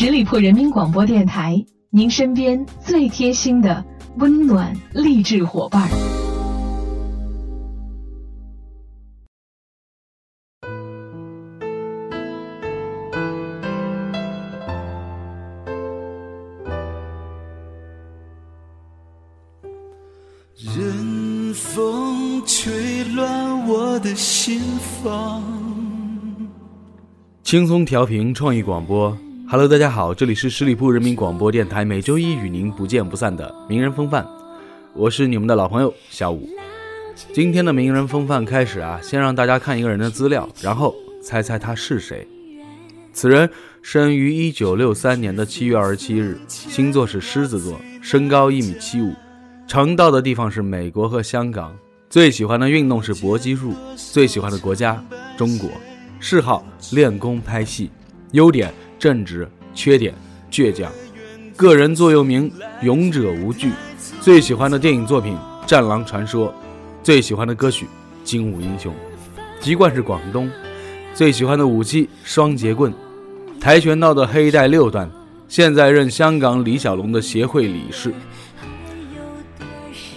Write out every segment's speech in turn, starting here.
十里铺人民广播电台，您身边最贴心的温暖励志伙伴。任风吹乱我的心房。轻松调频创意广播，Hello，大家好，这里是十里铺人民广播电台，每周一与您不见不散的名人风范，我是你们的老朋友小五。今天的名人风范开始啊，先让大家看一个人的资料，然后猜猜他是谁。此人生于一九六三年的七月二十七日，星座是狮子座，身高一米七五，常到的地方是美国和香港，最喜欢的运动是搏击术，最喜欢的国家中国。嗜好练功拍戏，优点正直，缺点倔强。个人座右铭勇者无惧。最喜欢的电影作品《战狼传说》，最喜欢的歌曲《精武英雄》。籍贯是广东。最喜欢的武器双截棍。跆拳道的黑带六段。现在任香港李小龙的协会理事。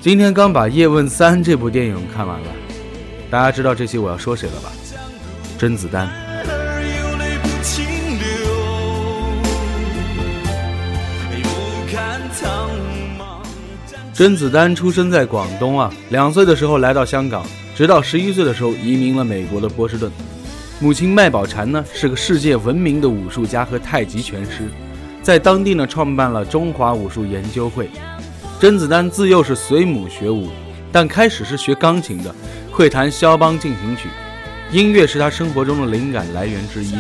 今天刚把《叶问三》这部电影看完了，大家知道这期我要说谁了吧？甄子丹。甄子丹出生在广东啊，两岁的时候来到香港，直到十一岁的时候移民了美国的波士顿。母亲麦宝婵呢是个世界闻名的武术家和太极拳师，在当地呢创办了中华武术研究会。甄子丹自幼是随母学武，但开始是学钢琴的，会弹肖邦进行曲。音乐是他生活中的灵感来源之一。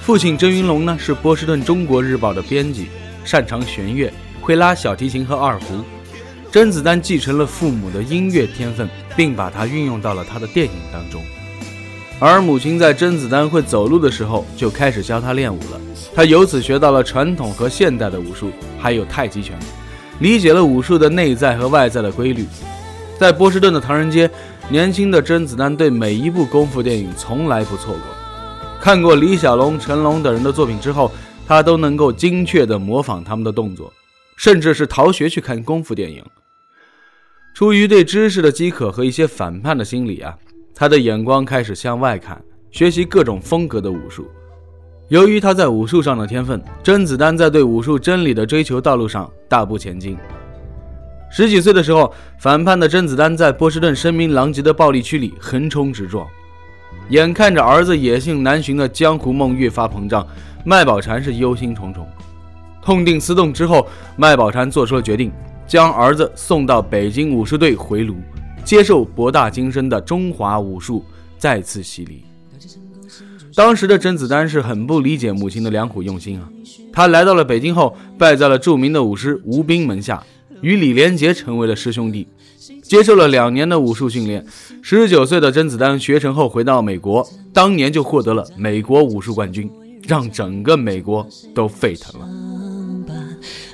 父亲甄云龙呢是波士顿《中国日报》的编辑，擅长弦乐，会拉小提琴和二胡。甄子丹继承了父母的音乐天分，并把它运用到了他的电影当中。而母亲在甄子丹会走路的时候就开始教他练武了，他由此学到了传统和现代的武术，还有太极拳，理解了武术的内在和外在的规律。在波士顿的唐人街。年轻的甄子丹对每一部功夫电影从来不错过。看过李小龙、成龙等人的作品之后，他都能够精确地模仿他们的动作，甚至是逃学去看功夫电影。出于对知识的饥渴和一些反叛的心理啊，他的眼光开始向外看，学习各种风格的武术。由于他在武术上的天分，甄子丹在对武术真理的追求道路上大步前进。十几岁的时候，反叛的甄子丹在波士顿声名狼藉的暴力区里横冲直撞，眼看着儿子野性难寻的江湖梦越发膨胀，麦宝婵是忧心忡忡。痛定思痛之后，麦宝婵做出了决定，将儿子送到北京武术队回炉，接受博大精深的中华武术再次洗礼。当时的甄子丹是很不理解母亲的良苦用心啊，他来到了北京后，拜在了著名的武师吴斌门下。与李连杰成为了师兄弟，接受了两年的武术训练。十九岁的甄子丹学成后回到美国，当年就获得了美国武术冠军，让整个美国都沸腾了。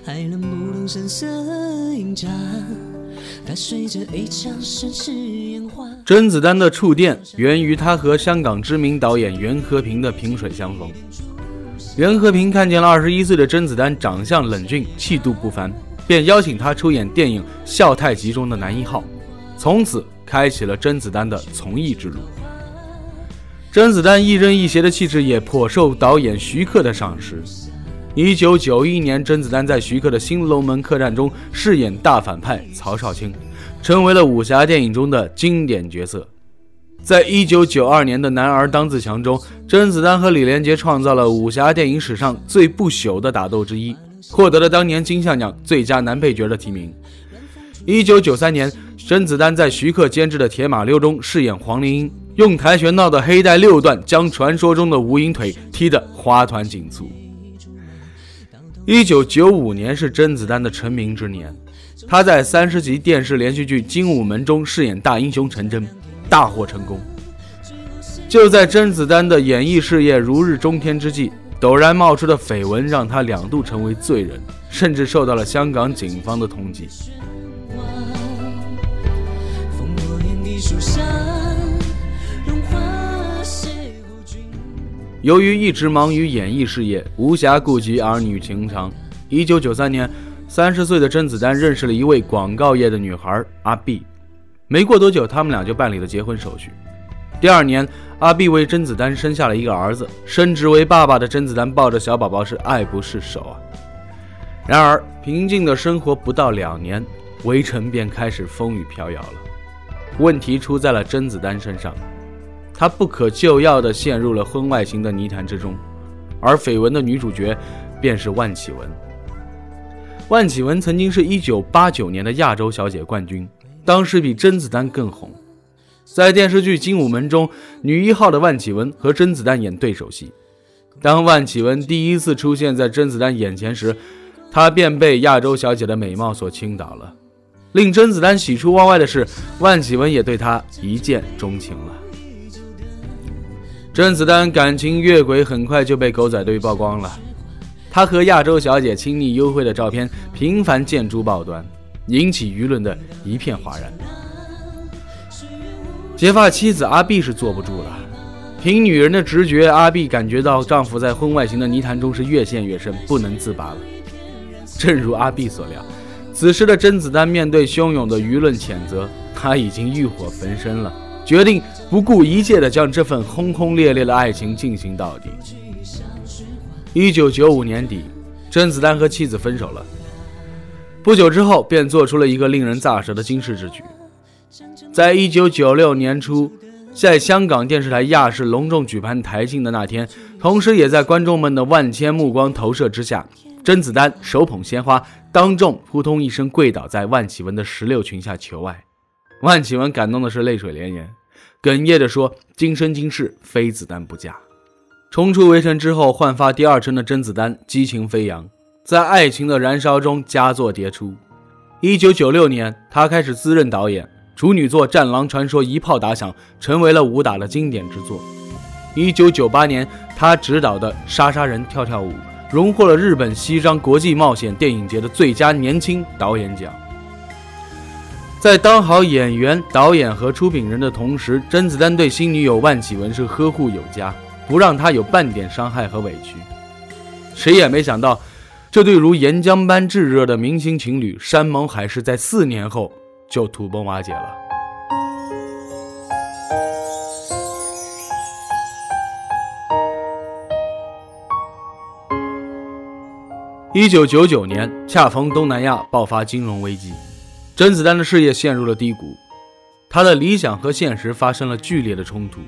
海浪不动声色影长，它随着一场盛世烟花甄子丹的触电源于他和香港知名导演袁和平的萍水相逢。袁和平看见了二十一岁的甄子丹，长相冷峻，气度不凡。便邀请他出演电影《笑太极》中的男一号，从此开启了甄子丹的从艺之路。甄子丹亦正亦邪的气质也颇受导演徐克的赏识。一九九一年，甄子丹在徐克的新龙门客栈中饰演大反派曹少卿，成为了武侠电影中的经典角色。在一九九二年的《男儿当自强》中，甄子丹和李连杰创造了武侠电影史上最不朽的打斗之一。获得了当年金像奖最佳男配角的提名。一九九三年，甄子丹在徐克监制的《铁马骝》中饰演黄灵英，用跆拳道的黑带六段将传说中的无影腿踢得花团锦簇。一九九五年是甄子丹的成名之年，他在三十集电视连续剧《精武门》中饰演大英雄陈真，大获成功。就在甄子丹的演艺事业如日中天之际。陡然冒出的绯闻让他两度成为罪人，甚至受到了香港警方的通缉。由于一直忙于演艺事业，无暇顾及儿女情长。一九九三年，三十岁的甄子丹认识了一位广告业的女孩阿碧，没过多久，他们俩就办理了结婚手续。第二年，阿碧为甄子丹生下了一个儿子，升职为爸爸的甄子丹抱着小宝宝是爱不释手啊。然而，平静的生活不到两年，围城便开始风雨飘摇了。问题出在了甄子丹身上。他不可救药地陷入了婚外情的泥潭之中，而绯闻的女主角便是万绮雯。万绮雯曾经是一九八九年的亚洲小姐冠军，当时比甄子丹更红。在电视剧《精武门》中，女一号的万绮雯和甄子丹演对手戏。当万绮雯第一次出现在甄子丹眼前时，她便被亚洲小姐的美貌所倾倒了。令甄子丹喜出望外的是，万绮雯也对他一见钟情了。甄子丹感情越轨很快就被狗仔队曝光了，他和亚洲小姐亲密幽会的照片频繁见诸报端，引起舆论的一片哗然。结发妻子阿碧是坐不住了，凭女人的直觉，阿碧感觉到丈夫在婚外情的泥潭中是越陷越深，不能自拔了。正如阿碧所料，此时的甄子丹面对汹涌的舆论谴责，他已经欲火焚身了。决定不顾一切地将这份轰轰烈烈的爱情进行到底。一九九五年底，甄子丹和妻子分手了。不久之后，便做出了一个令人咋舌的惊世之举。在一九九六年初，在香港电视台亚视隆重举办台庆的那天，同时也在观众们的万千目光投射之下，甄子丹手捧鲜花，当众扑通一声跪倒在万绮雯的石榴裙下求爱。万绮雯感动的是泪水连连，哽咽地说：“今生今世非子丹不嫁。”冲出围城之后，焕发第二春的甄子丹激情飞扬，在爱情的燃烧中佳作迭出。一九九六年，他开始自任导演，处女作《战狼传说》一炮打响，成为了武打的经典之作。一九九八年，他执导的《杀杀人跳跳舞》荣获了日本西张国际冒险电影节的最佳年轻导演奖。在当好演员、导演和出品人的同时，甄子丹对新女友万绮雯是呵护有加，不让她有半点伤害和委屈。谁也没想到，这对如岩浆般炙热的明星情侣，山盟海誓，在四年后就土崩瓦解了。一九九九年，恰逢东南亚爆发金融危机。甄子丹的事业陷入了低谷，他的理想和现实发生了剧烈的冲突。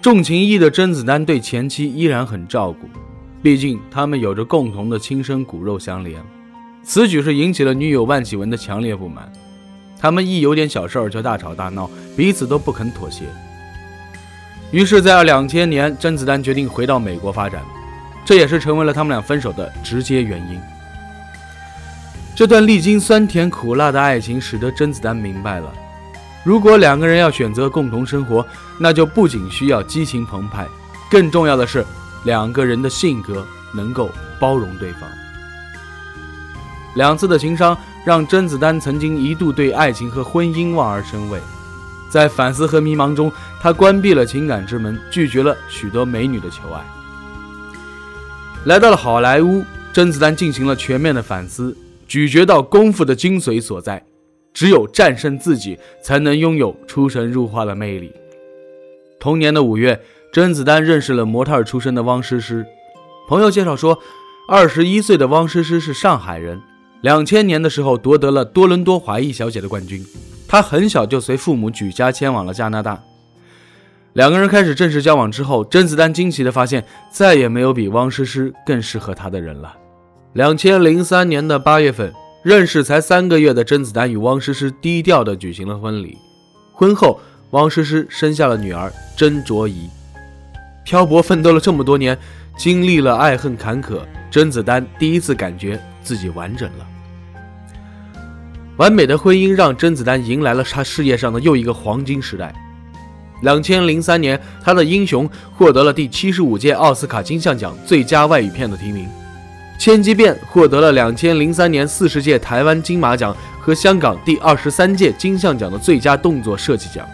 重情义的甄子丹对前妻依然很照顾，毕竟他们有着共同的亲生骨肉相连。此举是引起了女友万绮雯的强烈不满，他们一有点小事儿就大吵大闹，彼此都不肯妥协。于是，在两千年，甄子丹决定回到美国发展，这也是成为了他们俩分手的直接原因。这段历经酸甜苦辣的爱情，使得甄子丹明白了：如果两个人要选择共同生活，那就不仅需要激情澎湃，更重要的是两个人的性格能够包容对方。两次的情伤让甄子丹曾经一度对爱情和婚姻望而生畏，在反思和迷茫中，他关闭了情感之门，拒绝了许多美女的求爱。来到了好莱坞，甄子丹进行了全面的反思。咀嚼到功夫的精髓所在，只有战胜自己，才能拥有出神入化的魅力。同年的五月，甄子丹认识了模特出身的汪诗诗。朋友介绍说，二十一岁的汪诗诗是上海人，两千年的时候夺得了多伦多华裔小姐的冠军。她很小就随父母举家迁往了加拿大。两个人开始正式交往之后，甄子丹惊奇地发现，再也没有比汪诗诗更适合他的人了。两千零三年的八月份，认识才三个月的甄子丹与汪诗诗低调的举行了婚礼。婚后，汪诗诗生下了女儿甄卓怡。漂泊奋斗了这么多年，经历了爱恨坎坷，甄子丹第一次感觉自己完整了。完美的婚姻让甄子丹迎来了他事业上的又一个黄金时代。两千零三年，他的《英雄》获得了第七十五届奥斯卡金像奖最佳外语片的提名。千机变获得了两千零三年四十届台湾金马奖和香港第二十三届金像奖的最佳动作设计奖。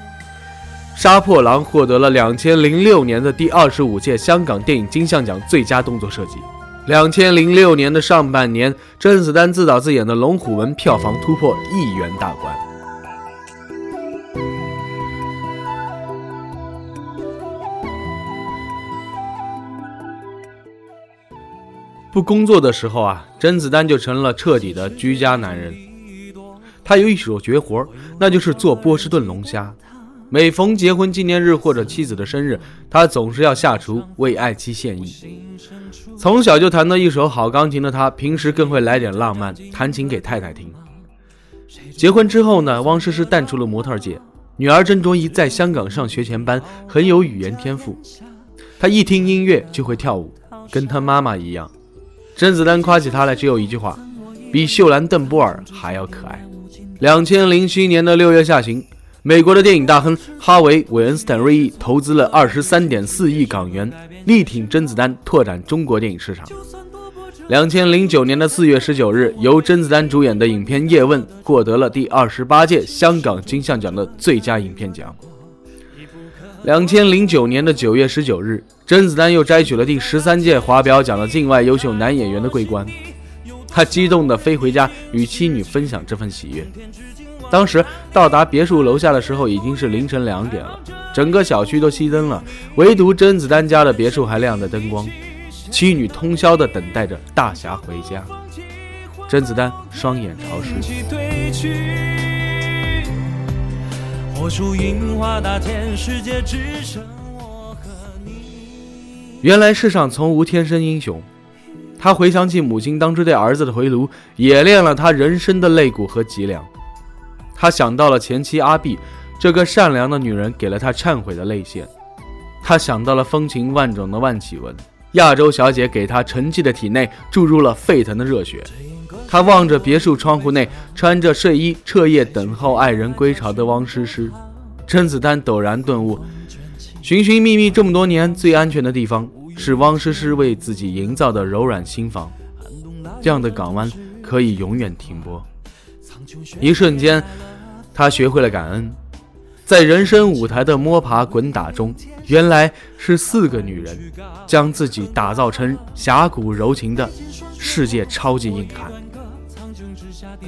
《杀破狼》获得了两千零六年的第二十五届香港电影金像奖最佳动作设计。两千零六年的上半年，甄子丹自导自演的《龙虎门》票房突破亿元大关。不工作的时候啊，甄子丹就成了彻底的居家男人。他有一手绝活，那就是做波士顿龙虾。每逢结婚纪念日或者妻子的生日，他总是要下厨为爱妻献艺。从小就弹得一手好钢琴的他，平时更会来点浪漫，弹琴给太太听。结婚之后呢，汪诗诗淡出了模特界，女儿郑卓宜在香港上学前班，很有语言天赋。她一听音乐就会跳舞，跟她妈妈一样。甄子丹夸起她来只有一句话：比秀兰·邓波尔还要可爱。两千零七年的六月下旬，美国的电影大亨哈维·韦恩斯坦瑞义投资了二十三点四亿港元，力挺甄子丹拓展中国电影市场。两千零九年的四月十九日，由甄子丹主演的影片《叶问》获得了第二十八届香港金像奖的最佳影片奖。两千零九年的九月十九日，甄子丹又摘取了第十三届华表奖的境外优秀男演员的桂冠，他激动地飞回家与妻女分享这份喜悦。当时到达别墅楼下的时候，已经是凌晨两点了，整个小区都熄灯了，唯独甄子丹家的别墅还亮着灯光，妻女通宵地等待着大侠回家。甄子丹双眼潮湿。活出樱花大千世界，只剩我和你原来世上从无天生英雄。他回想起母亲当初对儿子的回炉，冶炼了他人生的肋骨和脊梁。他想到了前妻阿碧，这个善良的女人给了他忏悔的泪腺。他想到了风情万种的万绮雯，亚洲小姐给他沉寂的体内注入了沸腾的热血。他望着别墅窗户内穿着睡衣彻夜等候爱人归巢的汪诗诗，甄子丹陡然顿悟：寻寻觅觅这么多年，最安全的地方是汪诗诗为自己营造的柔软心房。这样的港湾可以永远停泊。一瞬间，他学会了感恩，在人生舞台的摸爬滚打中，原来是四个女人将自己打造成侠骨柔情的世界超级硬汉。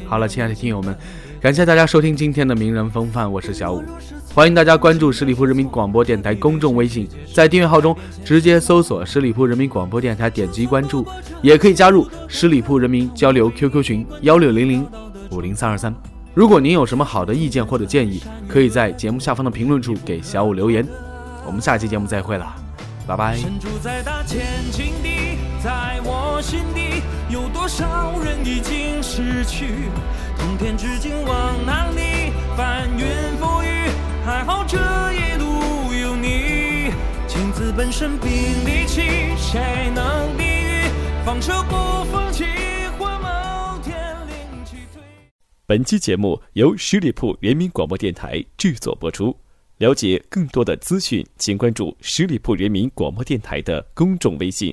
好了，亲爱的听友们，感谢大家收听今天的名人风范，我是小五，欢迎大家关注十里铺人民广播电台公众微信，在订阅号中直接搜索十里铺人民广播电台，点击关注，也可以加入十里铺人民交流 QQ 群幺六零零五零三二三。如果您有什么好的意见或者建议，可以在节目下方的评论处给小五留言。我们下期节目再会了，拜拜。在我心底，有多少人已经失去？通天之境往哪里？翻云覆雨，还好这一路有你。情字本身并力气，谁能抵御？放手不放弃，或某天另起。本期节目由十里铺人民广播电台制作播出。了解更多的资讯，请关注十里铺人民广播电台的公众微信。